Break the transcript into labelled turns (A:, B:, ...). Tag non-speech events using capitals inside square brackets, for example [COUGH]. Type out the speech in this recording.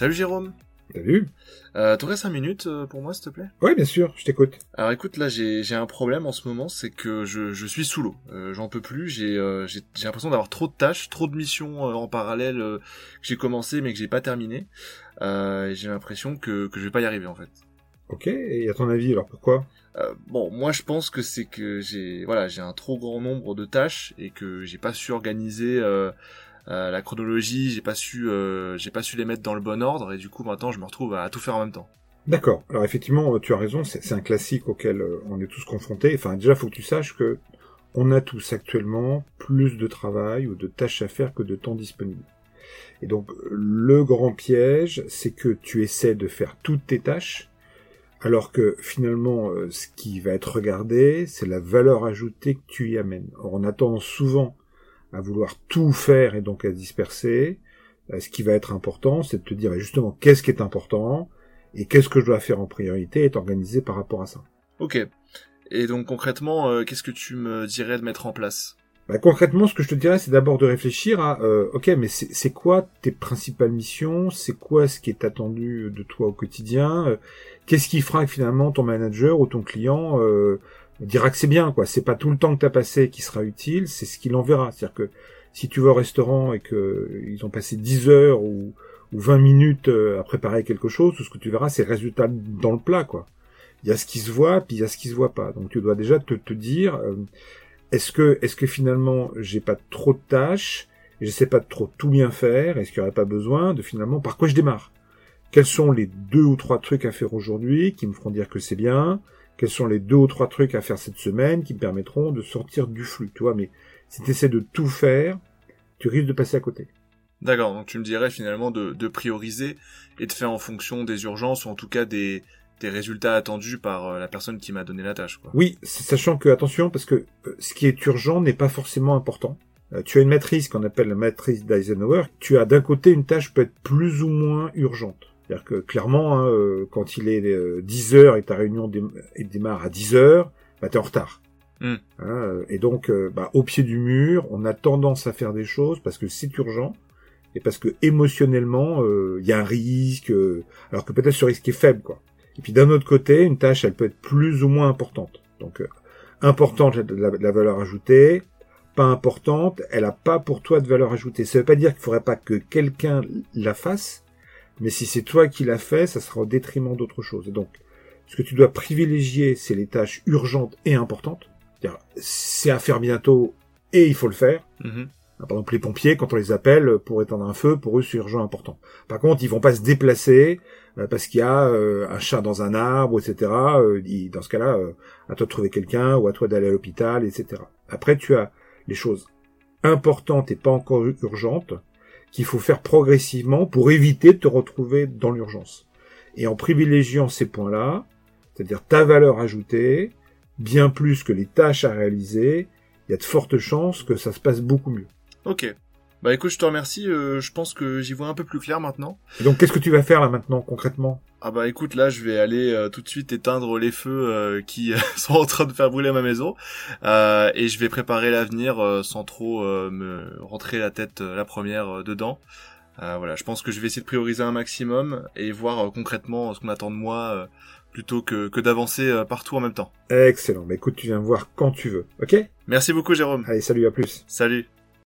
A: Salut Jérôme.
B: Salut.
A: Euh, T'aurais 5 minutes euh, pour moi, s'il te plaît?
B: Ouais, bien sûr, je t'écoute.
A: Alors écoute, là j'ai un problème en ce moment, c'est que je, je suis sous l'eau. Euh, J'en peux plus, j'ai euh, l'impression d'avoir trop de tâches, trop de missions euh, en parallèle euh, que j'ai commencé mais que j'ai pas terminé. Euh, j'ai l'impression que, que je vais pas y arriver en fait.
B: Ok, et à ton avis, alors pourquoi?
A: Euh, bon, moi je pense que c'est que j'ai voilà j'ai un trop grand nombre de tâches et que j'ai pas su organiser euh, euh, la chronologie, j'ai pas su euh, j'ai pas su les mettre dans le bon ordre et du coup maintenant je me retrouve à tout faire en même temps.
B: D'accord. Alors effectivement, tu as raison, c'est un classique auquel euh, on est tous confrontés. Enfin, déjà, faut que tu saches que on a tous actuellement plus de travail ou de tâches à faire que de temps disponible. Et donc, le grand piège, c'est que tu essaies de faire toutes tes tâches, alors que finalement, euh, ce qui va être regardé, c'est la valeur ajoutée que tu y amènes. Or, on a tendance souvent à vouloir tout faire et donc à se disperser. Euh, Ce qui va être important, c'est de te dire justement qu'est-ce qui est important et qu'est-ce que je dois faire en priorité et t'organiser par rapport à ça.
A: Ok. Et donc concrètement, euh, qu'est-ce que tu me dirais de mettre en place?
B: Bah, concrètement, ce que je te dirais, c'est d'abord de réfléchir à, euh, ok, mais c'est quoi tes principales missions? C'est quoi ce qui est attendu de toi au quotidien? Euh, Qu'est-ce qui fera que finalement ton manager ou ton client? Euh, dira que c'est bien, quoi C'est pas tout le temps que t'as passé qui sera utile, c'est ce qu'il en verra. C'est-à-dire que si tu vas au restaurant et que ils ont passé 10 heures ou, ou 20 minutes euh, à préparer quelque chose, tout ce que tu verras, c'est le résultat dans le plat, quoi. Il y a ce qui se voit, puis il y a ce qui se voit pas. Donc tu dois déjà te, dire, euh, est-ce que, est-ce que finalement j'ai pas trop de tâches, je sais pas trop tout bien faire, est-ce qu'il y aurait pas besoin de finalement par quoi je démarre? Quels sont les deux ou trois trucs à faire aujourd'hui qui me feront dire que c'est bien? Quels sont les deux ou trois trucs à faire cette semaine qui me permettront de sortir du flux, tu vois Mais si tu essaies de tout faire, tu risques de passer à côté.
A: D'accord, donc tu me dirais finalement de, de prioriser et de faire en fonction des urgences ou en tout cas des, des résultats attendus par euh, la personne qui m'a donné la tâche. Quoi.
B: Oui, sachant que attention parce que euh, ce qui est urgent n'est pas forcément important. Euh, tu as une matrice qu'on appelle la matrice d'Eisenhower. Tu as d'un côté une tâche peut être plus ou moins urgente. C'est-à-dire que clairement, hein, euh, quand il est euh, 10 heures et ta réunion dé- démarre à 10 heures, bah t'es en retard.
A: Hmm.
B: Hein, euh, et donc, euh, bah, au pied du mur, on a tendance à faire des choses parce que c'est urgent et parce que émotionnellement, euh, il y a un risque, euh, alors que peut-être ce risque est faible, quoi. Et puis d'un autre côté, une tâche, elle peut être plus ou moins importante. Donc, euh, importante, elle a de la, de la valeur ajoutée, pas importante, elle a pas pour toi de valeur ajoutée. Ça veut pas dire qu'il faudrait pas que quelqu'un la fasse, mais si c'est toi qui l'a fait, ça sera au détriment d'autre chose. Et donc, ce que tu dois privilégier, c'est les tâches urgentes et importantes. C'est à faire bientôt et il faut le faire.
A: Mhm.
B: Par exemple, les pompiers, quand on les appelle pour éteindre un feu, pour eux, c'est urgent important. Par contre, ils vont pas se déplacer euh, parce qu'il y a euh, un chat dans un arbre, etc. Euh, dans ce cas-là, à toi de trouver quelqu'un ou à toi d'aller à l'hôpital, etc. Après, tu as les choses importantes et pas encore urgentes qu'il faut faire progressivement pour éviter de te retrouver dans l'urgence. Et en privilégiant ces points-là, c'est-à-dire ta valeur ajoutée, bien plus que les tâches à réaliser, il y a de fortes chances que ça se passe beaucoup mieux.
A: Ok. Bah écoute, je te remercie, euh, je pense que j'y vois un peu plus clair maintenant.
B: Et donc, qu'est-ce que tu vas faire là maintenant, concrètement?
A: Ah bah écoute, là je vais aller euh, tout de suite éteindre les feux euh, qui [LAUGHS] sont en train de faire brûler ma maison euh, et je vais préparer l'avenir euh, sans trop euh, me rentrer la tête euh, la première euh, dedans. Euh, voilà, je pense que je vais essayer de prioriser un maximum et voir euh, concrètement ce qu'on attend de moi euh, plutôt que, que d'avancer euh, partout en même temps.
B: Excellent. Bah écoute, tu viens me voir quand tu veux. Ok?
A: Merci beaucoup Jérôme.
B: Allez, salut, à plus.
A: Salut.